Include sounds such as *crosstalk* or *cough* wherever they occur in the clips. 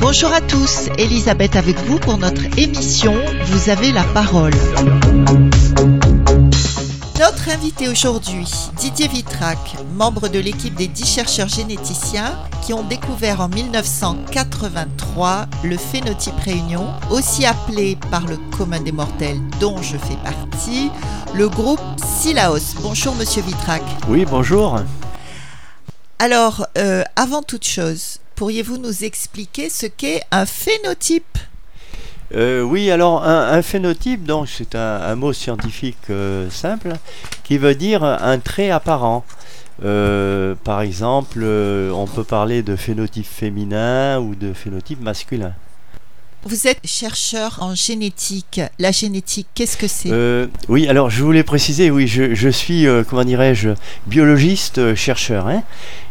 Bonjour à tous, Elisabeth avec vous pour notre émission Vous avez la parole. Notre invité aujourd'hui, Didier Vitrac, membre de l'équipe des 10 chercheurs généticiens qui ont découvert en 1983 le phénotype réunion, aussi appelé par le commun des mortels dont je fais partie, le groupe Silaos. Bonjour Monsieur Vitrac. Oui, bonjour. Alors, euh, avant toute chose, pourriez-vous nous expliquer ce qu'est un phénotype? Euh, oui, alors un, phénotype, donc c'est un, un mot scientifique euh, simple qui veut dire un trait apparent. Euh, par exemple, euh, on peut parler de phénotype féminin ou de phénotype masculin. Vous êtes chercheur en génétique. La génétique, qu'est-ce que c'est? Euh, oui, alors je voulais préciser, oui, je, suis, euh, comment dirais-je, biologiste euh, chercheur. hein,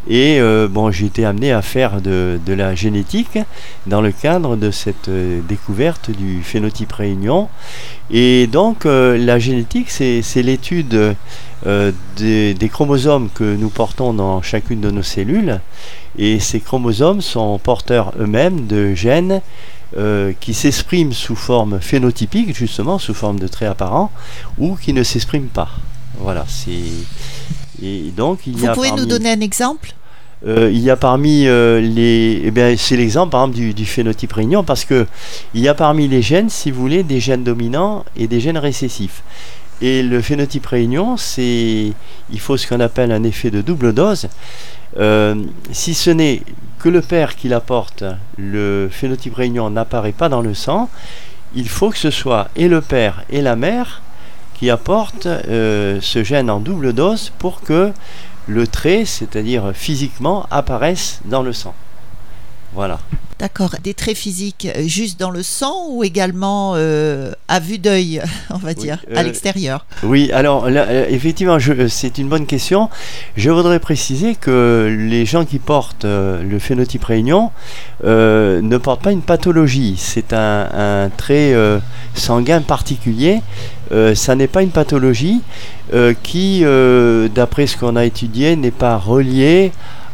et bon, j'ai été amené à faire de, la génétique dans le cadre de cette découverte du phénotype réunion. Et donc, la génétique, c'est l'étude des chromosomes que nous portons dans chacune de nos cellules. Et ces chromosomes sont porteurs eux-mêmes de gènes euh, qui s'expriment sous forme phénotypique, justement, sous forme de traits apparents, ou qui ne s'expriment pas. Voilà, c'est. Et donc, il y Vous a pouvez nous donner un exemple? Euh, il y a parmi euh, les. Eh bien, c'est l'exemple, par exemple, du, du phénotype réunion, parce que il y a parmi les gènes, si vous voulez, des gènes dominants et des gènes récessifs. Et le phénotype réunion, c'est. Il faut ce qu'on appelle un effet de double dose. Euh, si ce n'est que le père qui l'apporte, le phénotype réunion n'apparaît pas dans le sang, il faut que ce soit et le père et la mère qui apportent euh, ce gène en double dose pour que le trait, c'est-à-dire physiquement, apparaisse dans le sang. Voilà. D'accord. Des traits physiques euh, juste dans le sang ou également euh, à vue d'œil, *laughs* on va dire, à euh, l'extérieur? Oui, alors là, effectivement, c'est une bonne question. Je voudrais préciser que les gens qui portent le phénotype réunion euh, ne portent pas une pathologie. C'est un, un trait sanguin particulier. Ça n'est pas une pathologie qui, d'après ce qu'on a étudié, n'est pas reliée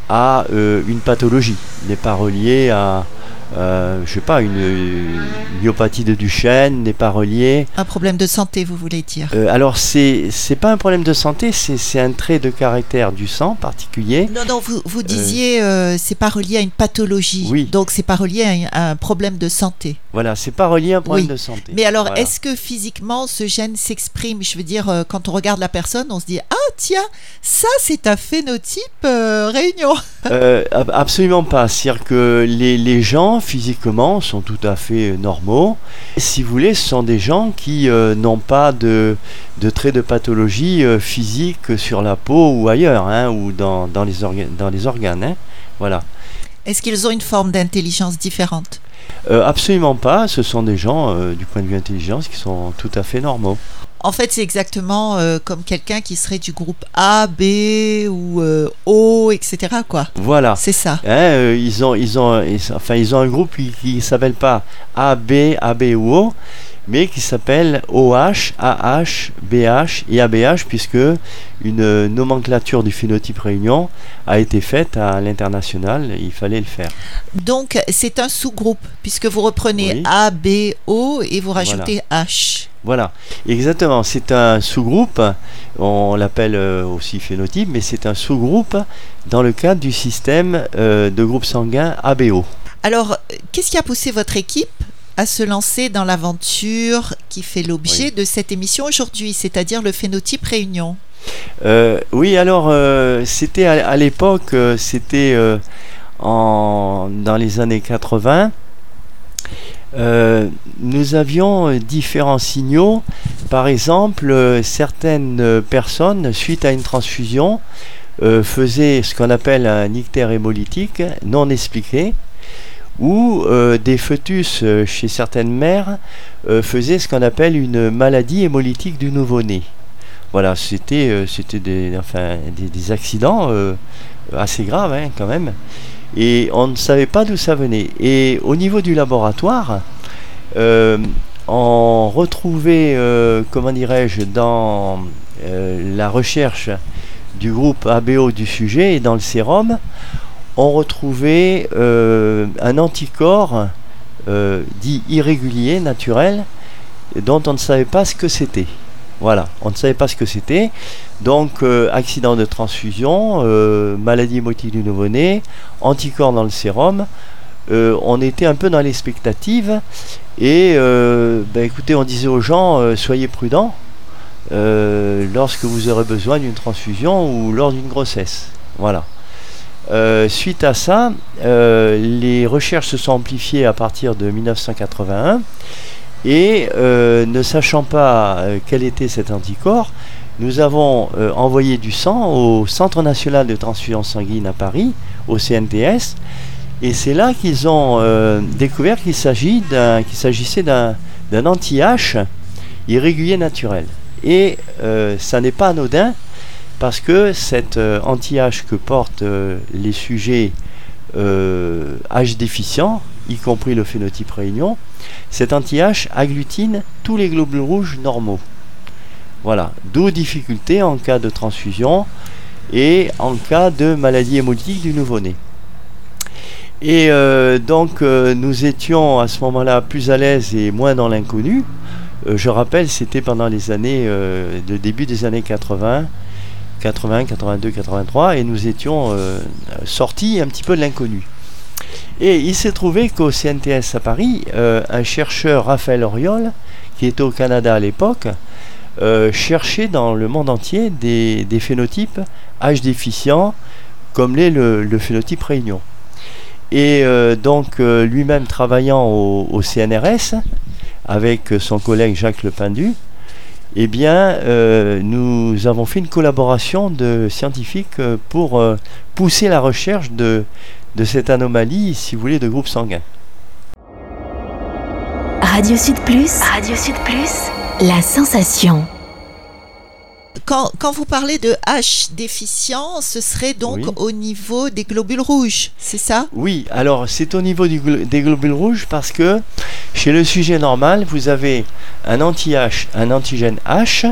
à euh, une pathologie, n'est pas reliée à, euh, je sais pas, une, une myopathie de Duchenne, n'est pas reliée Un problème de santé, vous voulez dire? Euh, alors, c'est c'est pas un problème de santé, c'est un trait de caractère du sang particulier. Non, non, vous, vous disiez euh, c'est pas relié à une pathologie. Oui. Donc c'est pas relié à un, à un problème de santé. Voilà, c'est pas relié à un problème Oui. de santé. Mais alors, Voilà. est-ce que physiquement ce gène s'exprime? Je veux dire, euh, quand on regarde la personne, on se dit ah tiens, ça c'est un phénotype euh, réunion. Euh, ab- Absolument pas. C'est-à-dire que les, les gens, physiquement, sont tout à fait euh, normaux. Si vous voulez, ce sont des gens qui euh, n'ont pas de, de traits de pathologie euh, physique sur la peau ou ailleurs, hein, ou dans, dans les, dans les organes. hein. Voilà. Est-ce qu'ils ont une forme d'intelligence différente? Absolument pas. Ce sont des gens, du point de vue intelligence, qui sont tout à fait normaux. En fait, c'est exactement euh, comme quelqu'un qui serait du groupe A, B ou euh, O, etc. Quoi. Voilà. C'est ça. Hein, euh, ils ont, ils ont, ils- enfin, ils ont un groupe qui, qui s'appelle pas A, B, A, B ou O, mais qui s'appelle OH, AH, BH et ABH, puisque une nomenclature du phénotype réunion a été faite à l'international. Il fallait le faire. Donc, c'est un sous-groupe, puisque vous reprenez Oui. A, B, O et vous rajoutez H. Voilà, exactement. C'est un sous-groupe. On l'appelle euh, aussi phénotype, mais c'est un sous-groupe dans le cadre du système euh, de groupe sanguin ABO. Alors, qu'est-ce qui a poussé votre équipe à se lancer dans l'aventure qui fait l'objet de cette émission aujourd'hui, c'est-à-dire le phénotype réunion Euh, oui, alors euh, c'était à, à l'époque, euh, c'était dans les années 80. Euh, nous avions différents signaux. Par exemple, certaines personnes, suite à une transfusion, faisaient ce qu'on appelle un ictère hémolytique non expliqué, ou euh, des fœtus euh, chez certaines mères euh, faisaient ce qu'on appelle une maladie hémolytique du nouveau-né. Voilà, c'était des, enfin, des, accidents assez graves hein, quand même. Et on ne savait pas d'où ça venait. Et au niveau du laboratoire, on retrouvait, comment dirais-je, dans la recherche du groupe ABO du sujet et dans le sérum, on retrouvait un anticorps dit irrégulier, naturel, dont on ne savait pas ce que c'était. Voilà, on ne savait pas ce que c'était. Donc, euh, accident de transfusion, euh, maladie hémolytique du nouveau-né, anticorps dans le sérum. Euh, on était un peu dans l'expectative. Et ben, écoutez, on disait aux gens, soyez prudents lorsque vous aurez besoin d'une transfusion ou lors d'une grossesse. Voilà. Suite à ça, les recherches se sont amplifiées à partir de 1981 et euh, ne sachant pas euh, quel était cet anticorps, nous avons euh, envoyé du sang au Centre national de transfusion sanguine à Paris, au CNTS, et c'est là qu'ils ont découvert qu'il s'agissait d'un anti-H irrégulier naturel. Et ça n'est pas anodin parce que cet anti-H que portent les sujets H déficients, y compris le phénotype réunion, cet anti-H agglutine tous les globules rouges normaux. Voilà, d'où difficulté en cas de transfusion et en cas de maladie hémolytique du nouveau-né. Et euh, donc euh, nous étions à ce moment-là plus à l'aise et moins dans l'inconnu. Euh, je rappelle, c'était pendant les années, de début des années 80, 80, 82, 83, et nous étions sortis un petit peu de l'inconnu. Et il s'est trouvé qu'au CNTS à Paris, euh, un chercheur, Raphaël Oriol, qui était au Canada à l'époque, euh, cherchait dans le monde entier des, phénotypes H déficients, comme l'est le, phénotype Réunion. Et euh, donc lui-même travaillant au, CNRS, avec son collègue Jacques Lepindu, eh bien, nous avons fait une collaboration de scientifiques pour pousser la recherche de, de cette anomalie, si vous voulez, de groupe sanguin. Radio Sud Plus, Radio Sud Plus, la sensation. Quand, vous parlez de H déficient, ce serait donc au niveau des globules rouges, c'est ça? Oui, alors c'est au niveau des globules rouges parce que chez le sujet normal, vous avez un anti-H, un antigène H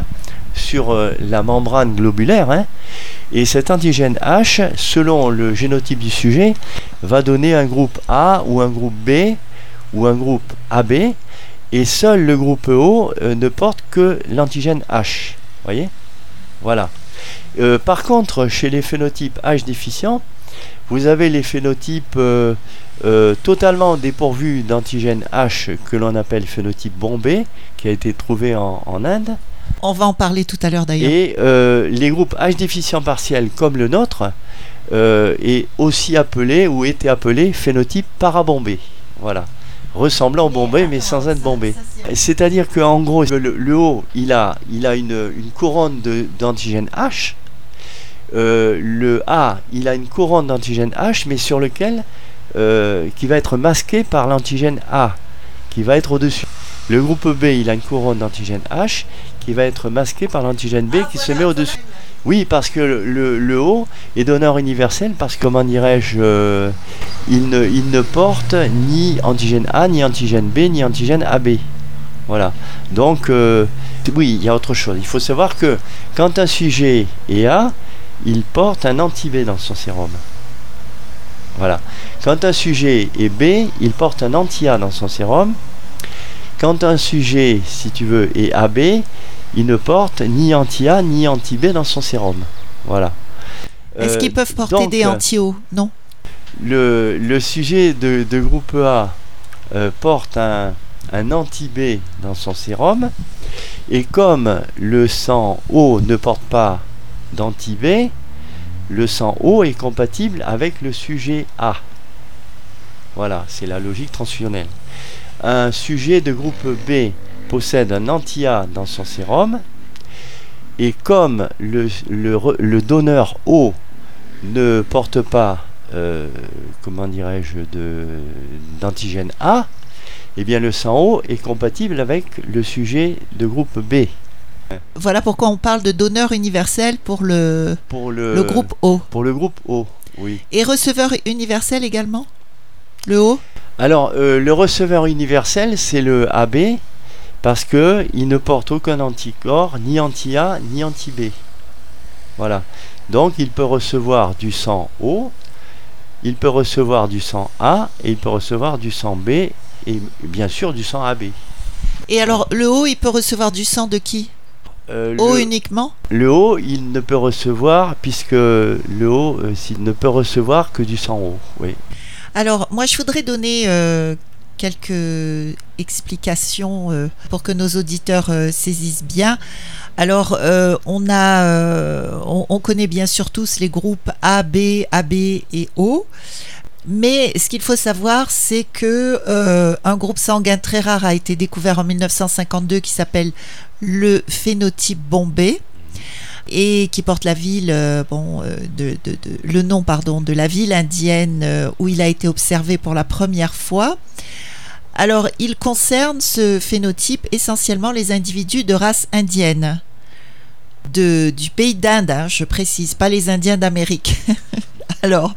sur euh, la membrane globulaire. Hein, et cet antigène H, selon le génotype du sujet, va donner un groupe A ou un groupe B ou un groupe AB. Et seul le groupe O euh, ne porte que l'antigène H. Voyez? Voilà. Euh, par contre, chez les phénotypes H déficients, vous avez les phénotypes totalement dépourvus d'antigène H que l'on appelle phénotype bombé, qui a été trouvé en Inde. On va en parler tout à l'heure d'ailleurs. Et euh, les groupes H déficients partiels comme le nôtre euh, est aussi appelé ou était appelé phénotype parabombé. Voilà. Ressemblant au bombé mais sans être bombé. C'est-à-dire qu'en gros, le, haut, il a, il a une, couronne d'antigène H. Euh, le A, il a une couronne d'antigène H, mais sur lequel qui va être masqué par l'antigène A, qui va être au-dessus. Le groupe B, il a une couronne d'antigène H qui va être masqué par l'antigène B qui se met au-dessus. Oui, parce que le, le, haut est donneur universel, parce que, comment dirais-je, euh, il, ne, il ne porte ni antigène A, ni antigène B, ni antigène AB. Voilà. Donc, euh, oui, il y a autre chose. Il faut savoir que quand un sujet est A, il porte un anti-B dans son sérum. Voilà. Quand un sujet est B, il porte un anti-A dans son sérum. Quand un sujet, si tu veux, est AB, il ne porte ni anti-A ni anti-B dans son sérum. Voilà. Est-ce qu'ils euh, peuvent porter des anti-O? Non. Le, sujet de, groupe A euh, porte un, un anti-B dans son sérum. Et comme le sang O ne porte pas d'anti-B, le sang O est compatible avec le sujet A. Voilà, c'est la logique transfusionnelle. Un sujet de groupe B possède un anti-A dans son sérum. Et comme le, le, donneur O ne porte pas, euh, comment dirais-je, d'antigène A, eh bien le sang O est compatible avec le sujet de groupe B. Voilà pourquoi on parle de donneur universel pour le, pour le, groupe O. Pour le groupe O, oui. Et receveur universel également? Le O? Alors, euh, le receveur universel, c'est le AB, parce que il ne porte aucun anticorps, ni anti-A, ni anti-B. Voilà. Donc, il peut recevoir du sang O, il peut recevoir du sang A, et il peut recevoir du sang B, et bien sûr du sang AB. Et alors, le O, il peut recevoir du sang de qui? Euh, O le- uniquement? Le haut, il ne peut recevoir, puisque le haut, euh, ne peut recevoir que du sang haut. Oui. Alors, moi, je voudrais donner euh, quelques explications euh, pour que nos auditeurs euh, saisissent bien. Alors, euh, on a, on, on connaît bien sûr tous les groupes A, B, AB et O. Mais ce qu'il faut savoir, c'est que un groupe sanguin très rare a été découvert en 1952 qui s'appelle le phénotype bombé et qui porte la ville, euh, bon, euh, le nom pardon, de la ville indienne euh, où il a été observé pour la première fois. Alors, il concerne ce phénotype essentiellement les individus de race indienne, de, du pays d'Inde, hein, je précise, pas les Indiens d'Amérique. *laughs* Alors,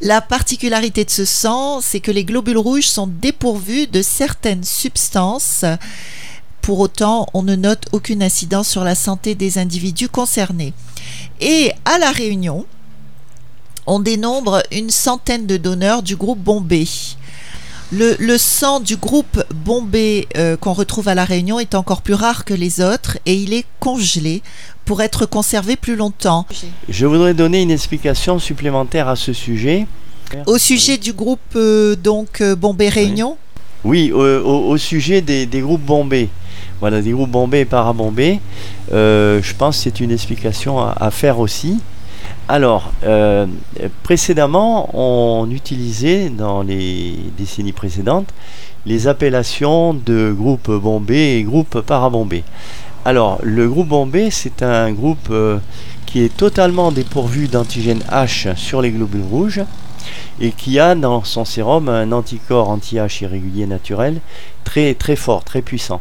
la particularité de ce sang, c'est que les globules rouges sont dépourvus de certaines substances. Pour autant, on ne note aucune incidence sur la santé des individus concernés. Et à La Réunion, on dénombre une centaine de donneurs du groupe Bombay. Le, le sang du groupe Bombay euh, qu'on retrouve à La Réunion est encore plus rare que les autres et il est congelé pour être conservé plus longtemps. Je voudrais donner une explication supplémentaire à ce sujet. Au sujet du groupe euh, donc euh, Bombay Réunion, Oui, au, au- au sujet des, des groupes bombés. Voilà, des groupes bombés et parabombés. Euh, je pense que c'est une explication à, faire aussi. Alors, euh, précédemment, on utilisait dans les décennies précédentes les appellations de groupe bombé et groupe parabombé. Alors, le groupe bombé, c'est un groupe euh, qui est totalement dépourvu d'antigène H sur les globules rouges et qui a dans son sérum un anticorps anti-H irrégulier naturel très très fort, très puissant.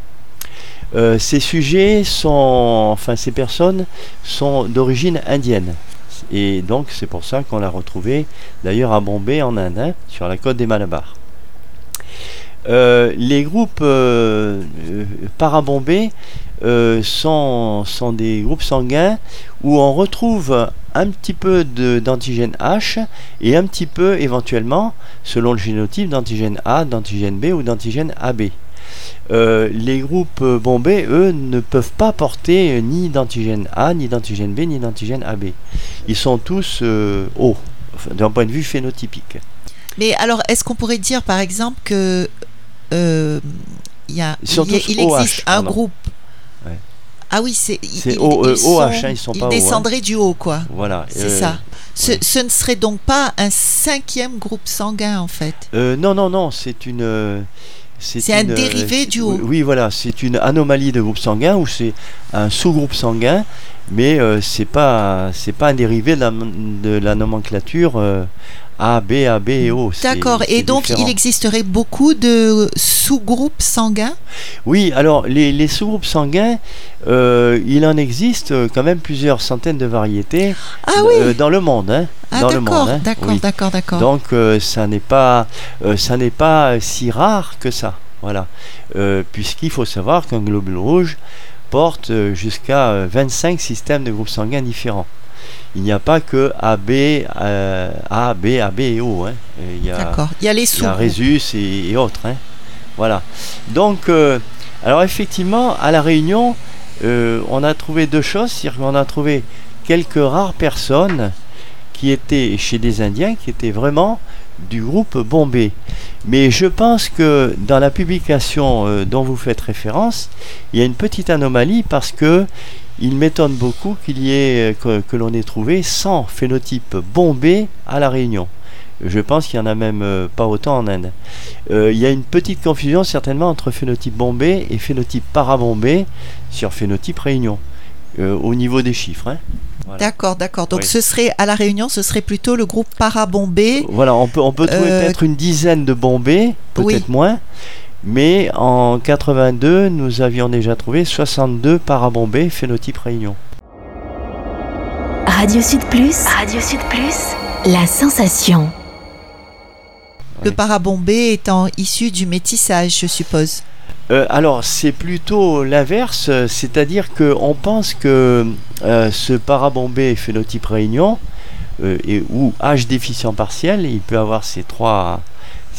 Euh, ces sujets sont, enfin ces personnes sont d'origine indienne. Et donc c'est pour ça qu'on l'a retrouvé d'ailleurs à Bombay en Inde, hein, sur la côte des Malabar. Euh, les groupes euh, euh, parabombés euh, sont, des groupes sanguins où on retrouve un petit peu d'antigène H et un petit peu éventuellement, selon le génotype, d'antigène A, d'antigène B ou d'antigène AB. Euh, les groupes euh, bombés, eux, ne peuvent pas porter euh, ni d'antigène A, ni d'antigène B, ni d'antigène AB. Ils sont tous euh, hauts, enfin, d'un point de vue phénotypique. Mais alors, est-ce qu'on pourrait dire, par exemple, que euh, il y a, Ils il y a- existe OH, un pardon. groupe Ouais. Ah oui, c'est C'est ils- O- ils OH, sont- hein, ils sont pas O, hein. descendraient du haut, quoi. Voilà. C'est ça. Ce, ouais. ce ne serait donc pas un cinquième groupe sanguin, en fait. Non, non, non, c'est une. C'est un euh, dérivé du haut. Oui, voilà, c'est une anomalie de groupe sanguin ou c'est un sous-groupe sanguin, mais euh, c'est pas c'est pas un dérivé de la, de la nomenclature euh, A, B, AB et O. D'accord. Et donc, différent. il existerait beaucoup de sous-groupes sanguins? Oui, alors les, les sous-groupes sanguins, euh, il en existe euh, quand même plusieurs centaines de variétés Ah oui euh, dans le monde. Hein, Ah, dans le d'accord, monde. hein, d'accord, oui. d'accord, d'accord. Donc euh, ça n'est pas ça n'est pas si rare que ça. Voilà. Puisqu'il faut savoir qu'un globule rouge porte jusqu'à euh, 25 systèmes de groupes sanguins différents. Il n'y a pas que AB, euh, A, B, AB et O. hein. Il y a, D'accord. Il y a les il y a. Rhésus et, et autres. hein. Voilà. Donc, euh, alors effectivement, à La Réunion, euh, on a trouvé deux choses. C'est-à-dire qu'on a trouvé quelques rares personnes qui étaient chez des Indiens, qui étaient vraiment du groupe Bombay. Mais je pense que dans la publication euh, dont vous faites référence, il y a une petite anomalie parce que il m'étonne beaucoup qu'il y ait que, que l'on ait trouvé 100 phénotypes Bombay à la Réunion. Je pense qu'il y en a même euh, pas autant en Inde. Euh, il y a une petite confusion certainement entre phénotype Bombay et phénotype parabombay sur phénotype Réunion euh, au niveau des chiffres. hein. Voilà. D'accord, d'accord. Donc Oui. ce serait à la Réunion, ce serait plutôt le groupe parabombé. Voilà, on peut, on peut trouver Euh, peut-être une dizaine de Bombay, peut-être Oui. moins. Mais en 82, nous avions déjà trouvé 62 parabombés phénotype Réunion. Radio Sud Plus. Radio Sud Plus. La sensation. Le parabombé étant issu du métissage, je suppose. Euh, alors, c'est plutôt l'inverse, c'est-à-dire qu'on pense que euh, ce parabombé phénotype réunion, euh, et, ou âge déficient partiel, il peut avoir ces trois,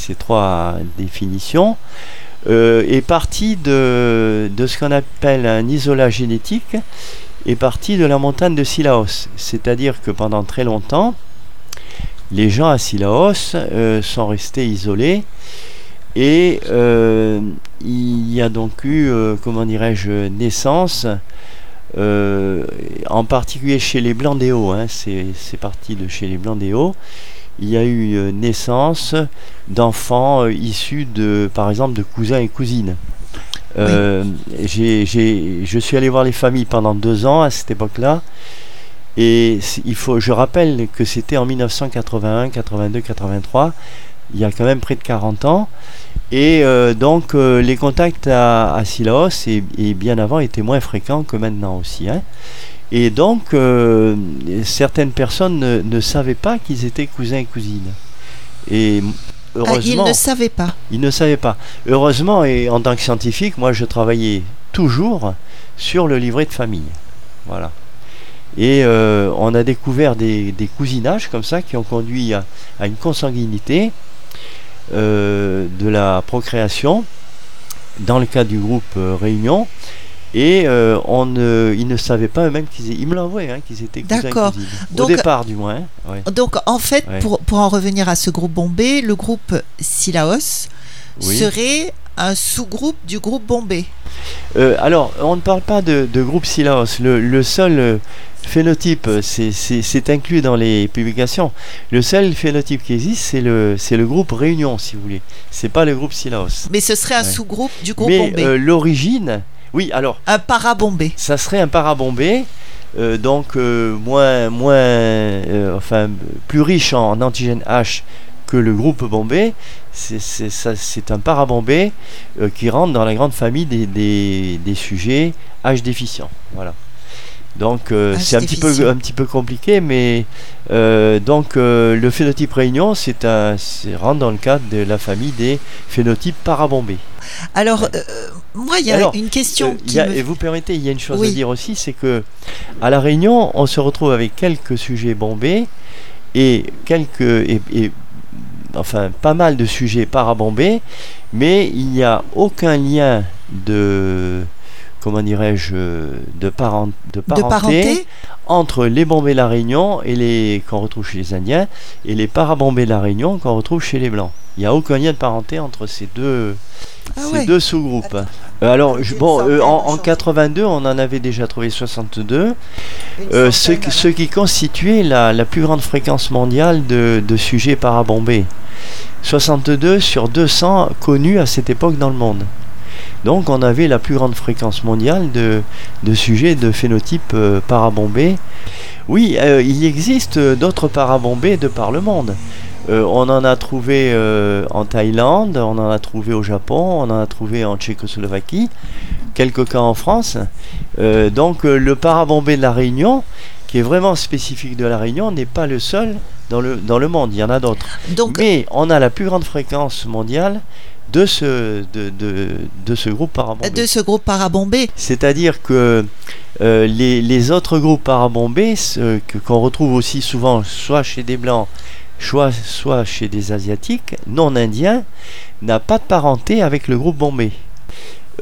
ces trois définitions, euh, est parti de, de ce qu'on appelle un isolat génétique, est parti de la montagne de Silaos. C'est-à-dire que pendant très longtemps, les gens à Silaos euh, sont restés isolés et euh, il y a donc eu, comment dirais-je, naissance, en particulier chez les Hauts, hein, c'est parti de chez les Hauts, il y a eu euh, naissance d'enfants euh, issus de, par exemple, de cousins et cousines. Euh, je suis allé voir les familles pendant deux ans à cette époque-là. Et il faut, je rappelle que c'était en 1981, 82, 83, il y a quand même près de 40 ans. Et euh, donc euh, les contacts à, à Silaos et, et bien avant étaient moins fréquents que maintenant aussi. hein. Et donc euh, certaines personnes ne, ne savaient pas qu'ils étaient cousins et cousines. Et Ah, heureusement, ne savait pas. ils ne savaient pas. Heureusement, et en tant que scientifique, moi je travaillais toujours sur le livret de famille. Voilà. Et euh, on a découvert des, des cousinages comme ça qui ont conduit à, à une consanguinité euh, de la procréation dans le cas du groupe Réunion. Et euh, on ne, ils ne savaient pas eux-mêmes qu'ils étaient, ils me l'envoyaient, hein, qu'ils étaient cousins D'accord. Au départ du moins. hein, ouais. Donc, en fait, Ouais. pour, pour en revenir à ce groupe bombé, le groupe Silaos Oui. serait un sous-groupe du groupe bombé. Euh, alors, on ne parle pas de, de groupe Silaos. Le, le seul euh, phénotype, euh, c'est- inclus dans les publications. Le seul phénotype qui existe, c'est le, c'est le groupe Réunion, si vous voulez. C'est pas le groupe Silaos. Mais ce serait un Ouais. sous-groupe du groupe Mais bombé. euh, l'origine, oui, alors, Un parabombé. ça serait un parabombé, euh, donc euh, moins, moins, euh, enfin, plus riche en antigène H que le groupe bombé. C'est un parabombé qui rentre dans la grande famille des, des, des sujets H déficients. Voilà. Donc c'est un petit, peu, un petit peu compliqué, mais donc le phénotype réunion, c'est un, c'est- rentre dans le cadre de la famille des phénotypes parabombés. Alors, moi, il y a Alors, une question Euh, qui y a- me- Et vous permettez, il y a une chose Oui. à dire aussi, c'est que à la Réunion, on se retrouve avec quelques sujets bombés et quelques et, et- enfin pas mal de sujets parabombés, mais il n'y a aucun lien de comment dirais-je de, parent, de de parenté parenté. entre les bombés de la Réunion et les qu'on retrouve chez les Indiens et les parabombés de la Réunion qu'on retrouve chez les Blancs. Il n'y a aucun lien de parenté entre ces deux, Ah ces ouais. deux sous-groupes. Euh, alors, je- bon, euh, en, en choses. 82, on en avait déjà trouvé 62, Une euh, ce, qui- ce qui constituait la, la plus grande fréquence mondiale de, de sujets parabombés. 62 sur 200 connus à cette époque dans le monde. Donc on avait la plus grande fréquence mondiale de, de sujets de phénotype euh, parabombés. Oui, euh, il existe d'autres parabombés de par le monde. Euh, on en a trouvé euh, en Thaïlande, on en a trouvé au Japon, on en a trouvé en Tchécoslovaquie, quelques cas en France. Euh, donc le parabombé de la Réunion, qui est vraiment spécifique de la Réunion, n'est pas le seul dans le, dans le monde, il y en a d'autres. Mais on a la plus grande fréquence mondiale de ce, de, de, de ce groupe parabombé. de ce groupe parabombé, C'est-à-dire que euh, les, les autres groupes parabombés, qu'on retrouve aussi souvent soit chez des blancs, soit, chez des asiatiques, non indiens, n'a pas de parenté avec le groupe bombé.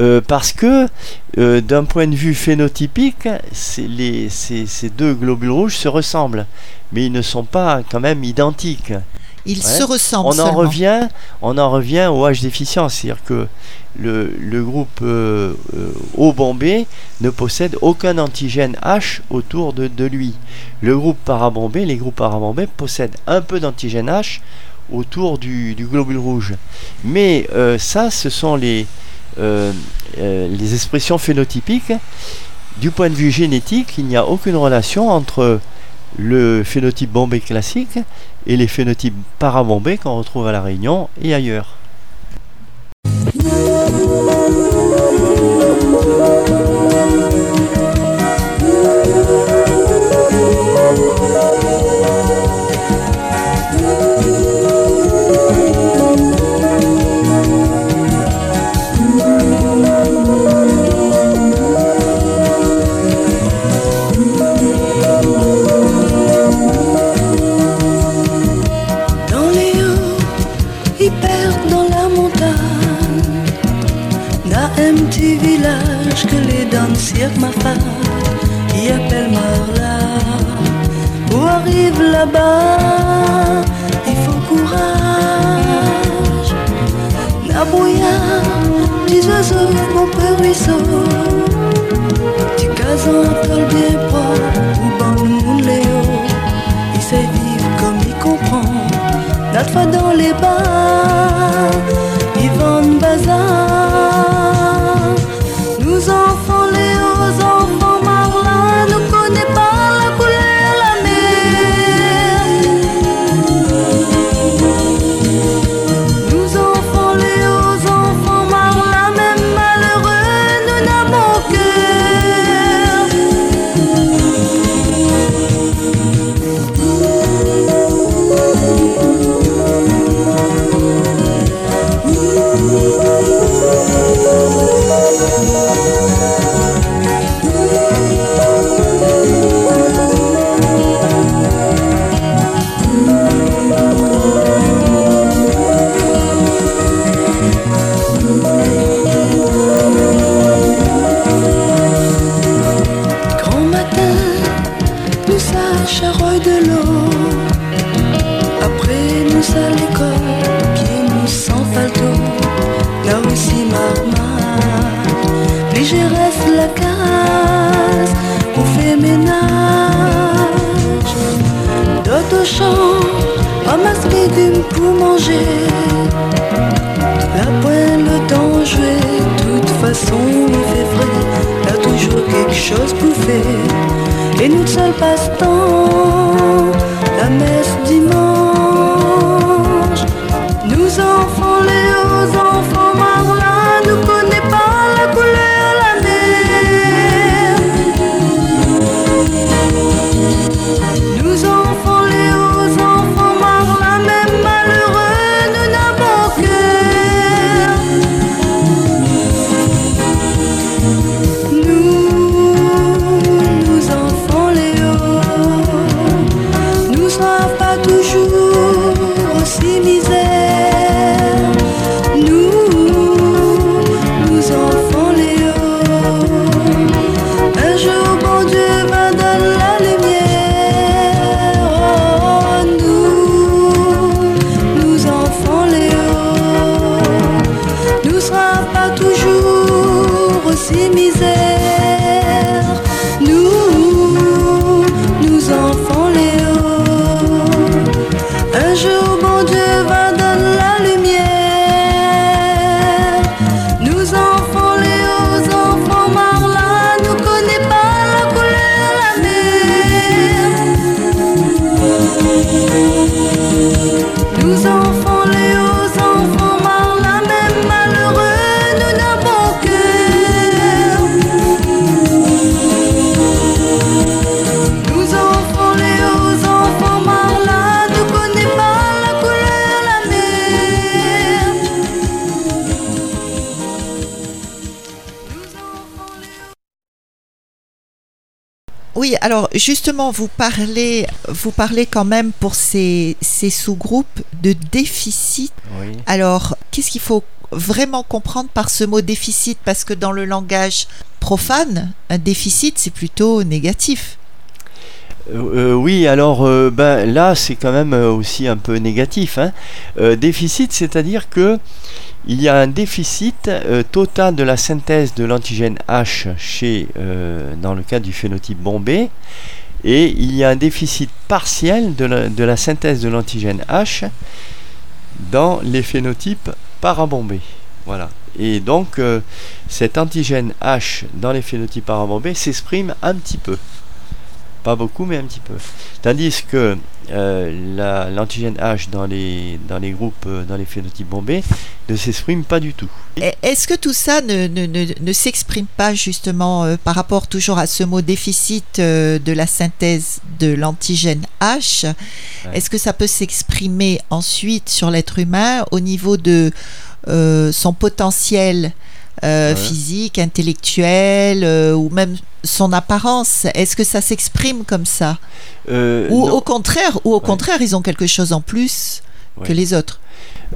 Euh, parce que euh, d'un point de vue phénotypique, ces deux globules rouges se ressemblent, mais ils ne sont pas quand même identiques. Ils Ouais. se ressemblent On en seulement. revient, on en revient au H déficient, c'est-à-dire que le, le groupe euh, euh, O bombé ne possède aucun antigène H autour de, de lui. Le groupe parabombé, les groupes parabombés possèdent un peu d'antigène H autour du, du globule rouge. Mais euh, ça, ce sont les, euh, euh, les expressions phénotypiques. Du point de vue génétique, il n'y a aucune relation entre le phénotype bombé classique et les phénotypes parabombés qu'on retrouve à La Réunion et ailleurs. Mon peu ruisseau. Petit gazon, tol bien propre, ou ban moun léo. Il sait vivre comme il comprend. Notre fois dans les bars, Oui, alors justement, vous parlez, vous parlez quand même pour ces, ces sous-groupes de déficit. Oui. Alors, qu'est-ce qu'il faut vraiment comprendre par ce mot déficit? Parce que dans le langage profane, un déficit, c'est plutôt négatif. Euh, euh, oui, alors euh, ben, là, c'est quand même aussi un peu négatif. hein. Déficit, c'est-à-dire que il y a un déficit total de la synthèse de l'antigène H chez, dans le cas du phénotype bombé, et il y a un déficit partiel de la, synthèse de l'antigène H dans les phénotypes parabombés. Voilà. Et donc, cet antigène H dans les phénotypes parabombés s'exprime un petit peu. Pas beaucoup, mais un petit peu. Tandis que euh, la- l'antigène H dans les, dans les groupes, euh, dans les phénotypes bombés, ne s'exprime pas du tout. Est-ce que tout ça ne, ne, ne, ne s'exprime pas justement euh, par rapport toujours à ce mot déficit euh, de la synthèse de l'antigène H? Ouais. Est-ce que ça peut s'exprimer ensuite sur l'être humain au niveau de son potentiel euh, Ouais. physique, intellectuel euh, ou même son apparence Est-ce que ça s'exprime comme ça? Euh, Ou non. au contraire, ou au Ouais. contraire, ils ont quelque chose en plus que les autres?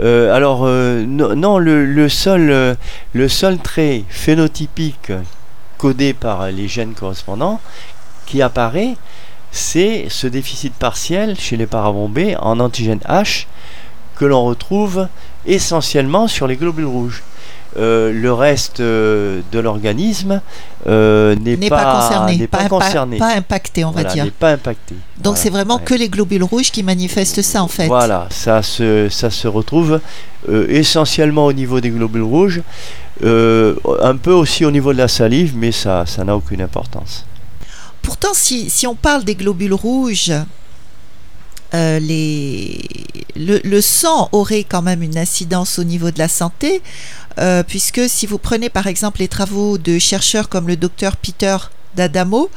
Alors, euh, no- non, le, le seul, le seul trait phénotypique codé par les gènes correspondants qui apparaît, c'est ce déficit partiel chez les parabombés en antigène H que l'on retrouve essentiellement sur les globules rouges. Euh, le reste euh, de l'organisme euh, n'est pas, pas, concerné, n'est pas pas, concerné. pas impacté, on Voilà, va dire. n'est pas impacté. Donc Voilà, c'est vraiment ouais. que les globules rouges qui manifestent ça en fait. Voilà, ça se, ça se retrouve euh, essentiellement au niveau des globules rouges, un peu aussi au niveau de la salive, mais ça ça n'a aucune importance. Pourtant, si, si on parle des globules rouges, euh, les... le, sang aurait quand même une incidence au niveau de la santé, euh, puisque si vous prenez par exemple les travaux de chercheurs comme le docteur Peter D'Adamo,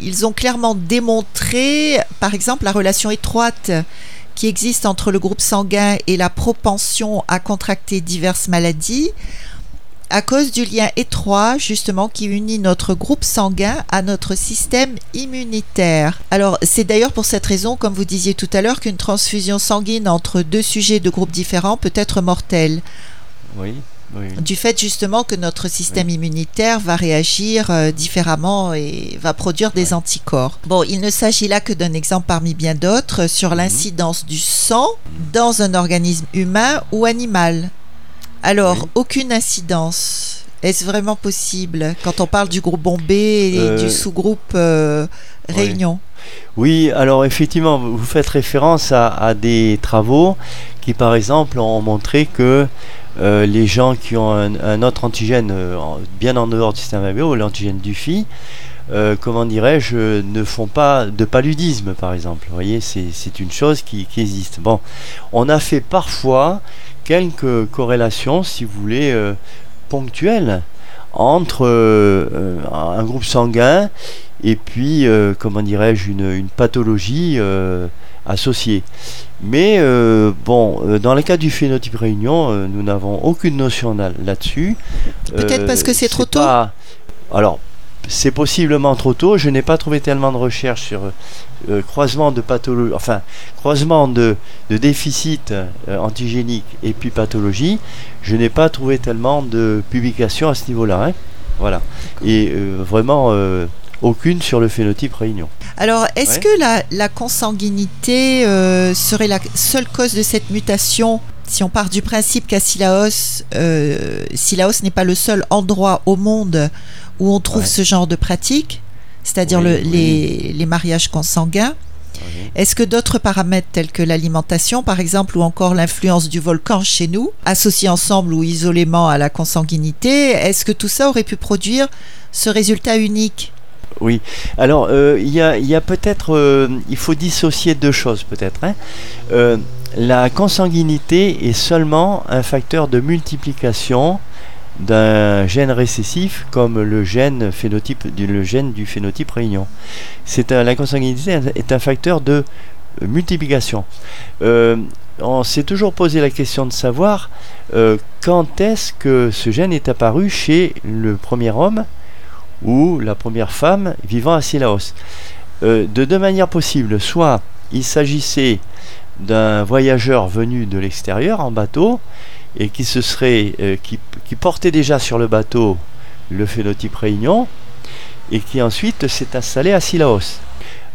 ils ont clairement démontré, par exemple, la relation étroite qui existe entre le groupe sanguin et la propension à contracter diverses maladies à cause du lien étroit justement qui unit notre groupe sanguin à notre système immunitaire. Alors c'est d'ailleurs pour cette raison, comme vous disiez tout à l'heure, qu'une transfusion sanguine entre deux sujets de groupes différents peut être mortelle, Oui, oui. du fait justement que notre système immunitaire va réagir euh, différemment et va produire des anticorps. Bon, il ne s'agit là que d'un exemple parmi bien d'autres sur l'incidence du sang dans un organisme humain ou animal. Alors, Oui. aucune incidence. Est-ce vraiment possible quand on parle du groupe bombé et Euh, du sous-groupe euh, réunion? Oui, alors effectivement, vous faites référence à, à des travaux qui, par exemple, ont montré que euh, les gens qui ont un, un autre antigène euh, en- bien en dehors du système nerveux, l'antigène du FI, euh, comment dirais-je, ne font pas de paludisme, par exemple. Vous voyez, c'est une chose qui, qui existe. Bon, on a fait parfois quelques corrélations, si vous voulez, euh, ponctuelles entre euh, un groupe sanguin et puis, comment dirais-je, une, une pathologie associée. Mais euh, bon, euh, dans le cas du phénotype réunion, euh, nous n'avons aucune notion là- là-dessus. Peut-être parce que c'est trop tôt pas- Alors, c'est possiblement trop tôt. Je n'ai pas trouvé tellement de recherches sur euh, croisement de pathologie, enfin, croisement de, de déficit euh, antigénique et puis pathologie. Je n'ai pas trouvé tellement de publications à ce niveau-là. hein. Voilà. Et euh, vraiment aucune sur le phénotype réunion. Alors, est-ce Ouais. que la, la consanguinité euh, serait la seule cause de cette mutation? Si on part du principe qu'à Silaos, euh, Silaos n'est pas le seul endroit au monde où on trouve Ouais. ce genre de pratique, c'est-à-dire Oui, le- oui. les, les mariages consanguins, est-ce que d'autres paramètres tels que l'alimentation, par exemple, ou encore l'influence du volcan chez nous, associés ensemble ou isolément à la consanguinité, est-ce que tout ça aurait pu produire ce résultat unique? Oui. Alors, euh, il y a, il y a peut-être, euh, il faut dissocier deux choses peut-être. hein. Euh, la consanguinité est seulement un facteur de multiplication d'un gène récessif comme le gène phénotype du, le gène du phénotype réunion. C'est est un facteur de multiplication. Euh, on s'est toujours posé la question de savoir euh, quand est-ce que ce gène est apparu chez le premier homme ou la première femme vivant à Silaos. Euh, de deux manières possibles. Soit il s'agissait d'un voyageur venu de l'extérieur en bateau et qui se serait euh, qui, portait déjà sur le bateau le phénotype réunion et qui ensuite s'est installé à Silaos.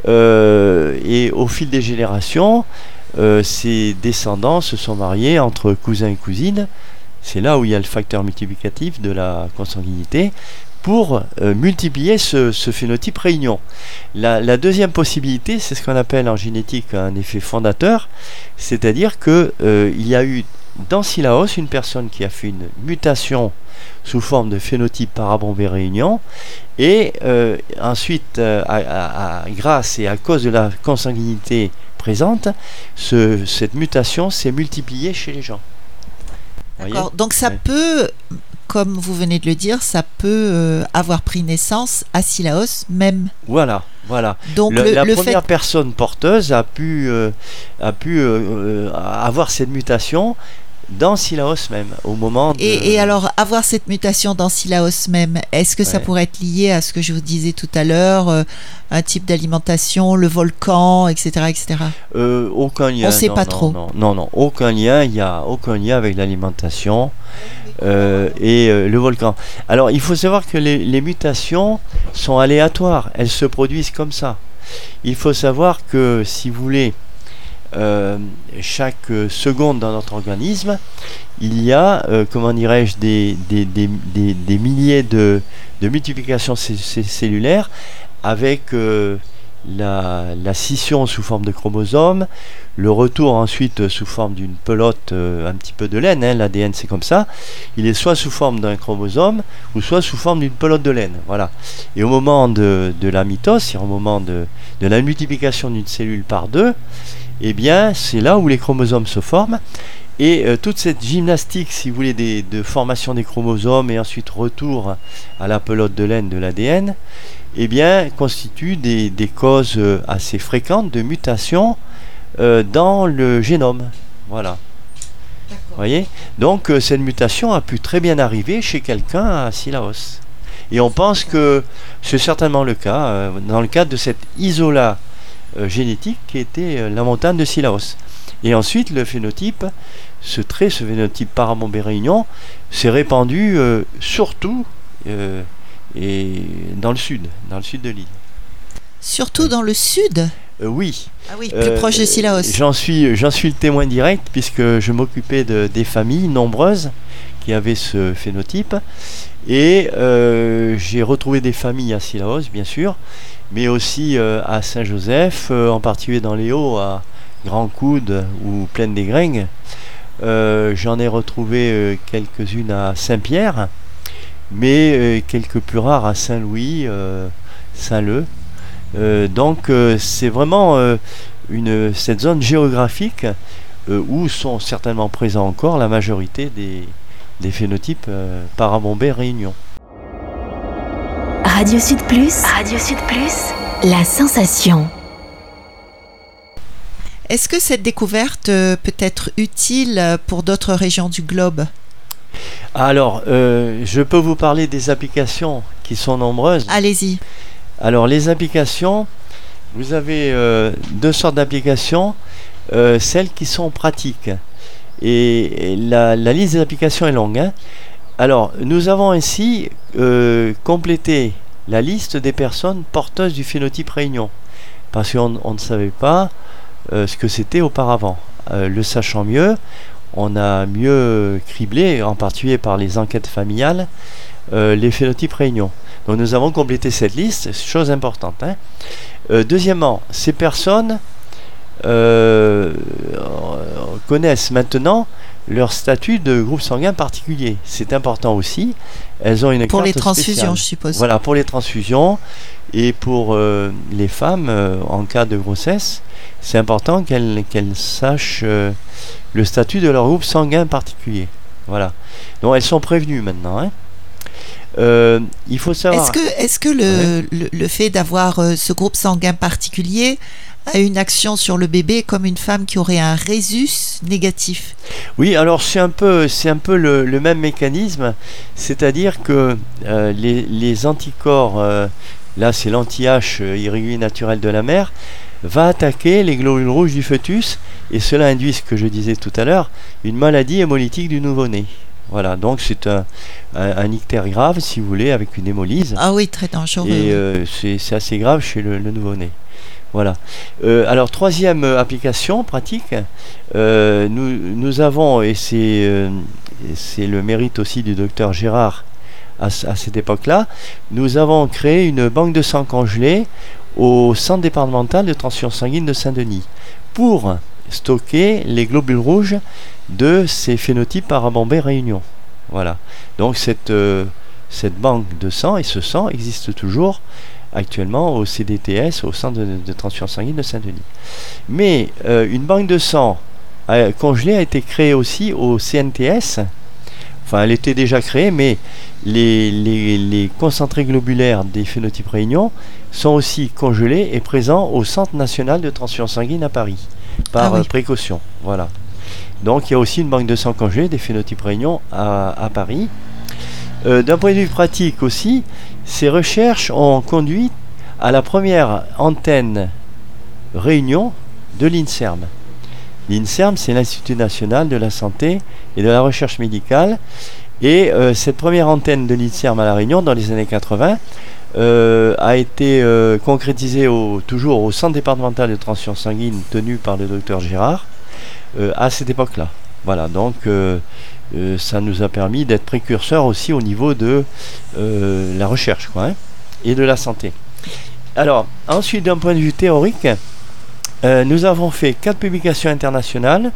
Euh, et au fil des générations, euh, ses descendants se sont mariés entre cousins et cousines. C'est là où il y a le facteur multiplicatif de la consanguinité pour euh, multiplier ce, phénotype réunion. La, deuxième possibilité, c'est ce qu'on appelle en génétique un effet fondateur, c'est-à-dire que euh, y a eu dans Silaos une personne qui a fait une mutation sous forme de phénotype parabombé réunion et euh, ensuite, euh, à- à- à- grâce et à cause de la consanguinité présente, ce- cette mutation s'est multipliée chez les gens. D'accord. Donc ça Ouais. peut, comme vous venez de le dire, ça peut euh, avoir pris naissance à Silaos même. Voilà, voilà. Donc Le- le, la le première fait, personne porteuse a pu, euh, a pu euh, euh, avoir cette mutation dans Silaos même, au moment de... Et, et alors, avoir cette mutation dans Silaos même, est-ce que ça pourrait être lié à ce que je vous disais tout à l'heure, euh, un type d'alimentation, le volcan, etc., etc. Euh, aucun lien. On sait non, pas non, trop. Non, non, non, aucun lien. Il y a aucun lien avec l'alimentation euh, et le volcan. Alors, il faut savoir que les, les mutations sont aléatoires. Elles se produisent comme ça. Il faut savoir que, si vous voulez, euh, chaque seconde dans notre organisme, il y a, euh, comment dirais-je, des, milliers de, multiplications cellulaires avec euh, la, scission sous forme de chromosomes, le retour ensuite sous forme d'une pelote, un petit peu de laine, hein, l'ADN c'est comme ça, il est soit sous forme d'un chromosome ou soit sous forme d'une pelote de laine. Voilà. Et au moment de, la mitose, au moment de la multiplication d'une cellule par deux, eh bien c'est là où les chromosomes se forment. Et euh, toute cette gymnastique, si vous voulez, des- de formation des chromosomes et ensuite retour à la pelote de laine de l'ADN, eh bien, constitue des, des causes euh, assez fréquentes de mutations euh, dans le génome. Voilà. Vous voyez? Donc, euh, cette mutation a pu très bien arriver chez quelqu'un à Silaos. Et on pense que c'est certainement le cas, dans le cadre de cette isola génétique qui était euh, la montagne de Silaos. Et ensuite, le phénotype, ce trait, ce phénotype Paramombé Réunion, s'est répandu euh, surtout euh, et dans le sud, dans le sud de l'île. Surtout dans le sud? Euh, oui. Ah oui, plus Euh, proche de Silaos. J'en suis, j'en suis le témoin direct puisque je m'occupais de, des familles nombreuses qui avaient ce phénotype et euh, j'ai retrouvé des familles à Silaos bien sûr, mais aussi euh, à Saint-Joseph, euh, en particulier dans les Hauts, à Grand Coude ou Plaine des Gringues. Euh, J'en ai retrouvé quelques-unes à Saint-Pierre, mais quelques plus rares à Saint-Louis, Saint-Leu. Donc c'est vraiment une, cette zone géographique où sont certainement présents encore la majorité des, des phénotypes euh, parabombés réunion. Radio Sud Plus, Radio Sud Plus, la sensation. Est-ce que cette découverte euh, peut être utile pour d'autres régions du globe? Alors, euh, je peux vous parler des applications qui sont nombreuses. Allez-y. Alors, les applications, vous avez euh, deux sortes d'applications, euh, celles qui sont pratiques. Et, et la, la liste des applications est longue. hein. Alors, nous avons ainsi euh, complété la liste des personnes porteuses du phénotype réunion. Parce qu'on on ne savait pas euh, ce que c'était auparavant. Euh, le sachant mieux, on a mieux criblé, en particulier par les enquêtes familiales, les phénotypes réunion. Donc nous avons complété cette liste, chose importante. hein. Deuxièmement, ces personnes connaissent maintenant leur statut de groupe sanguin particulier. C'est important aussi. Elles ont une Pour les transfusions, spéciale. je suppose. Voilà, pour les transfusions et pour euh, les femmes euh, en cas de grossesse, c'est important qu'elles sachent euh, le statut de leur groupe sanguin particulier. Voilà. Donc elles sont prévenues maintenant. hein. Euh, il faut savoir. Est-ce que, le, le, le fait d'avoir euh, ce groupe sanguin particulier a une action sur le bébé comme une femme qui aurait un résus négatif? Oui, alors c'est un peu, c'est un peu le, le même mécanisme, c'est-à-dire que euh, les, les anticorps, euh, là c'est l'anti-H irrégulier naturel de la mère, va attaquer les globules rouges du fœtus et cela induit ce que je disais tout à l'heure, une maladie hémolytique du nouveau-né. Voilà, donc c'est un, un, un ictère grave, si vous voulez, avec une hémolyse. Ah oui, très dangereux. Et euh, c'est assez grave chez le, le nouveau-né. Voilà. Euh, alors, troisième euh, application pratique, euh, nous, nous avons, et c'est le mérite aussi du docteur Gérard à, à cette époque-là, nous avons créé une banque de sang congelée au centre départemental de transfusion sanguine de Saint-Denis pour stocker les globules rouges de ces phénotypes parabombés réunion. Voilà. Donc cette, euh, cette banque de sang et ce sang existe toujours actuellement au CDTS, au centre de, de transfusion sanguine de Saint-Denis. Mais euh, une banque de sang euh, congelée a été créée aussi au CNTS. Enfin, elle était déjà créée, mais les, les, les concentrés globulaires des phénotypes réunion sont aussi congelés et présents au Centre national de transfusion sanguine à Paris, par Ah oui. euh, précaution. Voilà. Donc il y a aussi une banque de sang congelé des phénotypes réunion à, Paris. Euh, D'un point de vue pratique aussi, ces recherches ont conduit à la première antenne réunion de l'INSERM. L'INSERM, c'est l'Institut national de la santé et de la recherche médicale. Et euh, cette première antenne de l'INSERM à La Réunion, dans les années 80, euh, a été concrétisée toujours au centre départemental de transfusion sanguine tenu par le docteur Gérard à cette époque-là. Voilà, donc euh, euh, ça nous a permis d'être précurseurs aussi au niveau de euh, la recherche quoi, hein, et de la santé. Alors, ensuite, d'un point de vue théorique, euh, nous avons fait quatre publications internationales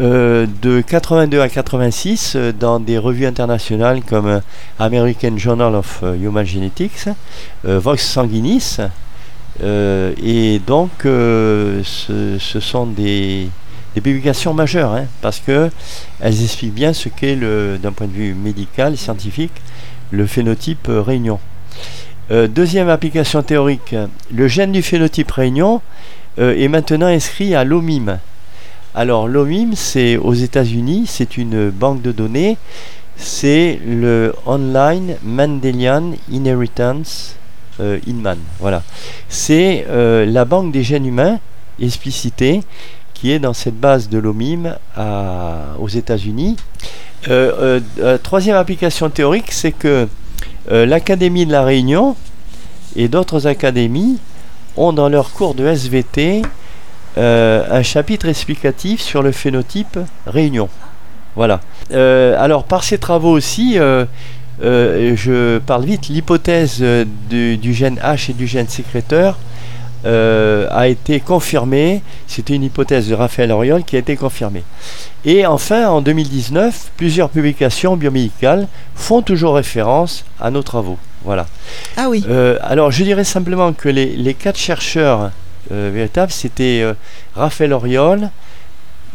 euh, de 82 à 86 euh, dans des revues internationales comme euh, American Journal of euh, Human Genetics, euh, Vox Sanguinis, euh, et donc euh, ce sont des, des publications majeures hein, parce que elles expliquent bien ce qu'est d'un point de vue médical, scientifique, le phénotype réunion. Euh, deuxième application théorique, le gène du phénotype réunion euh, est maintenant inscrit à l'OMIM. Alors l'OMIM, c'est aux États-Unis, c'est une banque de données, c'est le Online Mendelian Inheritance euh, Inman. Voilà, c'est la banque des gènes humains explicités qui est dans cette base de l'OMIM aux États-Unis. Euh, euh, euh, troisième application théorique, c'est que l'Académie de la Réunion et d'autres académies ont dans leur cours de SVT un chapitre explicatif sur le phénotype Réunion. Voilà. Alors par ces travaux aussi, je parle vite, l'hypothèse du gène H et du gène sécréteur euh, a été confirmée. C'était une hypothèse de Raphaël Auriol qui a été confirmée. Et enfin, en 2019, plusieurs publications biomédicales font toujours référence à nos travaux. Voilà. Ah oui. Euh, alors, je dirais simplement que les, les quatre chercheurs euh, véritables, c'était Raphaël Auriol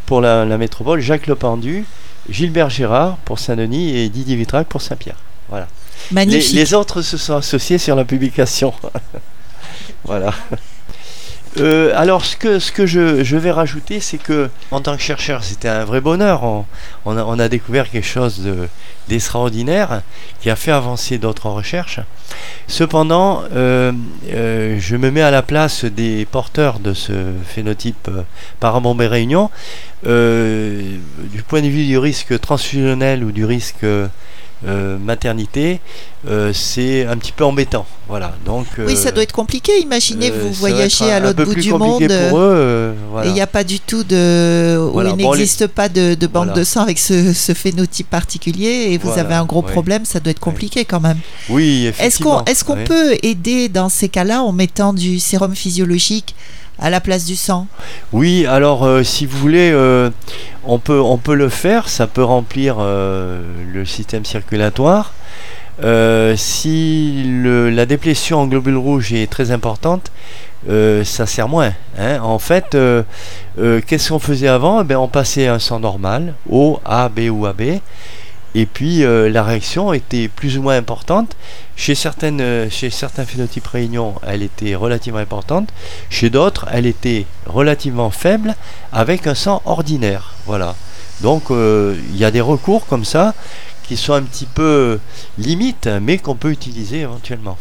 pour la, la métropole, Jacques Lependu, Gilbert Gérard pour Saint-Denis et Didier Vitrac pour Saint-Pierre. Voilà. Les, Magnifique. les autres se sont associés sur la publication. *laughs* voilà. Euh, alors, ce que, je, vais rajouter, c'est que, en tant que chercheur, c'était un vrai bonheur. On, a, découvert quelque chose de- d'extraordinaire qui a fait avancer d'autres recherches. Cependant, euh, euh, je me mets à la place des porteurs de ce phénotype parabombé réunion. Du point de vue du risque transfusionnel ou du risque euh, maternité, euh, c'est un petit peu embêtant. Voilà. Donc, Oui, ça euh, doit être compliqué. Imaginez, vous voyagez un- à l'autre bout du monde. pour eux. voilà. Et il n'y a pas du tout de. où il Bon, les- n'existe pas de, de banque Voilà. de sang avec ce, ce phénotype particulier et vous avez un gros ouais. problème, ça doit être compliqué quand même. Oui, Est-ce qu'on est qu'on ouais. peut aider dans ces cas-là en mettant du sérum physiologique à la place du sang? Oui, alors euh, si vous voulez, euh, on, peut, le faire, ça peut remplir euh, le système circulatoire. Euh, si la déplétion en globules rouges est très importante, euh, ça sert moins. hein. En fait, qu'est-ce qu'on faisait avant? Eh ben, On passait un sang normal, O, A, B ou AB, et puis euh, la réaction était plus ou moins importante. Chez, certaines, euh, chez certains phénotypes réunion, elle était relativement importante. Chez d'autres, elle était relativement faible avec un sang ordinaire. Voilà. Donc euh, il y a des recours comme ça qui sont un petit peu limites, mais qu'on peut utiliser éventuellement.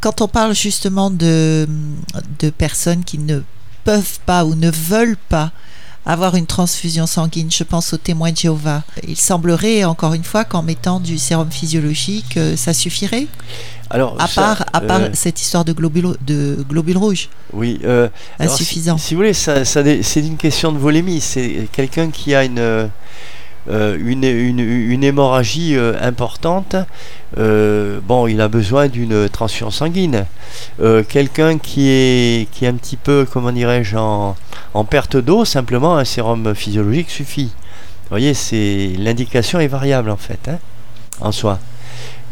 Quand on parle justement de, de personnes qui ne peuvent pas ou ne veulent pas avoir une transfusion sanguine, je pense aux témoins de Jéhovah, il semblerait encore une fois qu'en mettant du sérum physiologique, euh, ça suffirait Alors, À ça, part, à part euh, cette histoire de globules, de globules rouges, oui, euh, alors, insuffisant. Si, si vous voulez, ça, ça dé- c'est une question de volémie. C'est quelqu'un qui a une, une, une, hémorragie euh, importante. euh, bon, il a besoin d'une transfusion sanguine. Euh, quelqu'un qui est, qui est un petit peu, comment dirais-je, en, en perte d'eau, simplement un sérum physiologique suffit. Vous voyez, l'indication est variable en fait, hein, en soi.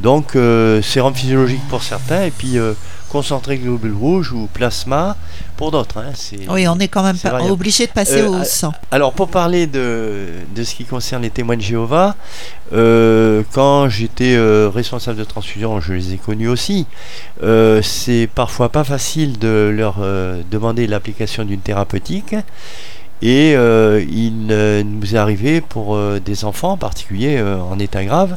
Donc, euh, sérum physiologique pour certains, et puis euh, concentré globules rouges ou plasma pour d'autres. hein, Oui, on est quand même pas obligé de passer Euh, au à- sang. Alors pour parler de, de ce qui concerne les témoins de Jéhovah, euh, quand j'étais euh, responsable de transfusion, je les ai connus aussi. Euh, c'est parfois pas facile de leur euh, demander l'application d'une thérapeutique. Et euh, il euh, nous est arrivé pour euh, des enfants, en particulier euh, en état grave,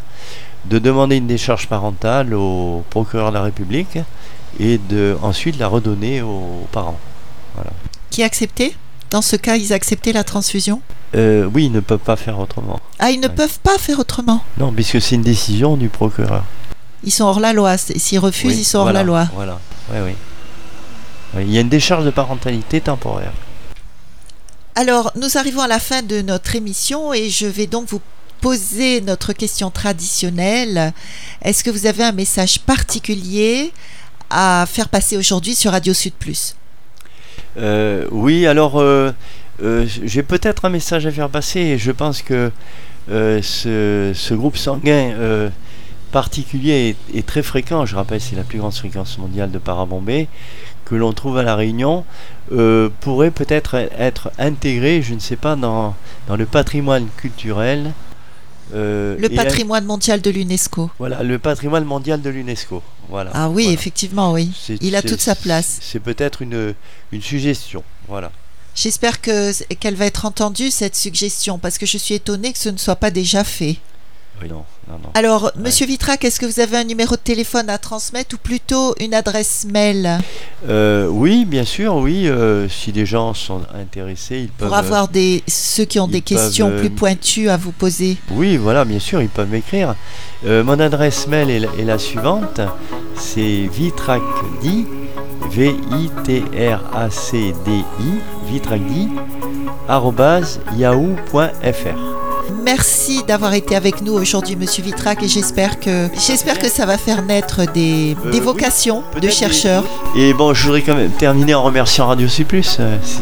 de demander une décharge parentale au procureur de la République et de ensuite la redonner aux parents. Qui acceptait Dans ce cas, ils acceptaient la transfusion Euh, oui, ils ne peuvent pas faire autrement. Ah, ils ne Ouais. peuvent pas faire autrement. Non, puisque c'est une décision du procureur. Ils sont hors la loi. S'ils refusent, Oui, ils sont hors voilà, la loi. Voilà, oui. Oui, Il y a une décharge de parentalité temporaire. Alors, nous arrivons à la fin de notre émission et je vais donc vous poser notre question traditionnelle. Est-ce que vous avez un message particulier à faire passer aujourd'hui sur Radio Sud Plus Euh, oui, alors euh, euh, j'ai peut-être un message à faire passer et je pense que ce, groupe sanguin particulier est très fréquent. Je rappelle, c'est la plus grande fréquence mondiale de parabombée que l'on trouve à La Réunion. pourrait peut-être être intégré, je ne sais pas, dans, dans le patrimoine culturel. Euh, Le patrimoine mondial de l'UNESCO. Voilà, le patrimoine mondial de l'UNESCO. Voilà. Ah oui, voilà. effectivement, oui. Il a toute sa place. C'est peut-être une, une suggestion. Voilà. J'espère que qu'elle va être entendue cette suggestion parce que je suis étonnée que ce ne soit pas déjà fait. Oui, non, non, non. Alors, Monsieur Vitrac, est-ce que vous avez un numéro de téléphone à transmettre ou plutôt une adresse mail? Euh, oui, bien sûr, oui. euh, si des gens sont intéressés, ils peuvent. pour avoir des ceux qui ont des questions peuvent, euh, plus pointues à vous poser Oui, voilà, bien sûr, ils peuvent m'écrire. Euh, mon adresse mail est, la- est la suivante c'est vitracdi, V-I-T-R-A-C-D-I, vitracdi, arrobase yahoo.fr. Merci d'avoir été avec nous aujourd'hui, Monsieur Vitrac, et j'espère que j'espère que ça va faire naître des, Euh, des oui, vocations de chercheurs. Et bon, je voudrais quand même terminer en remerciant Radio C+. euh, si-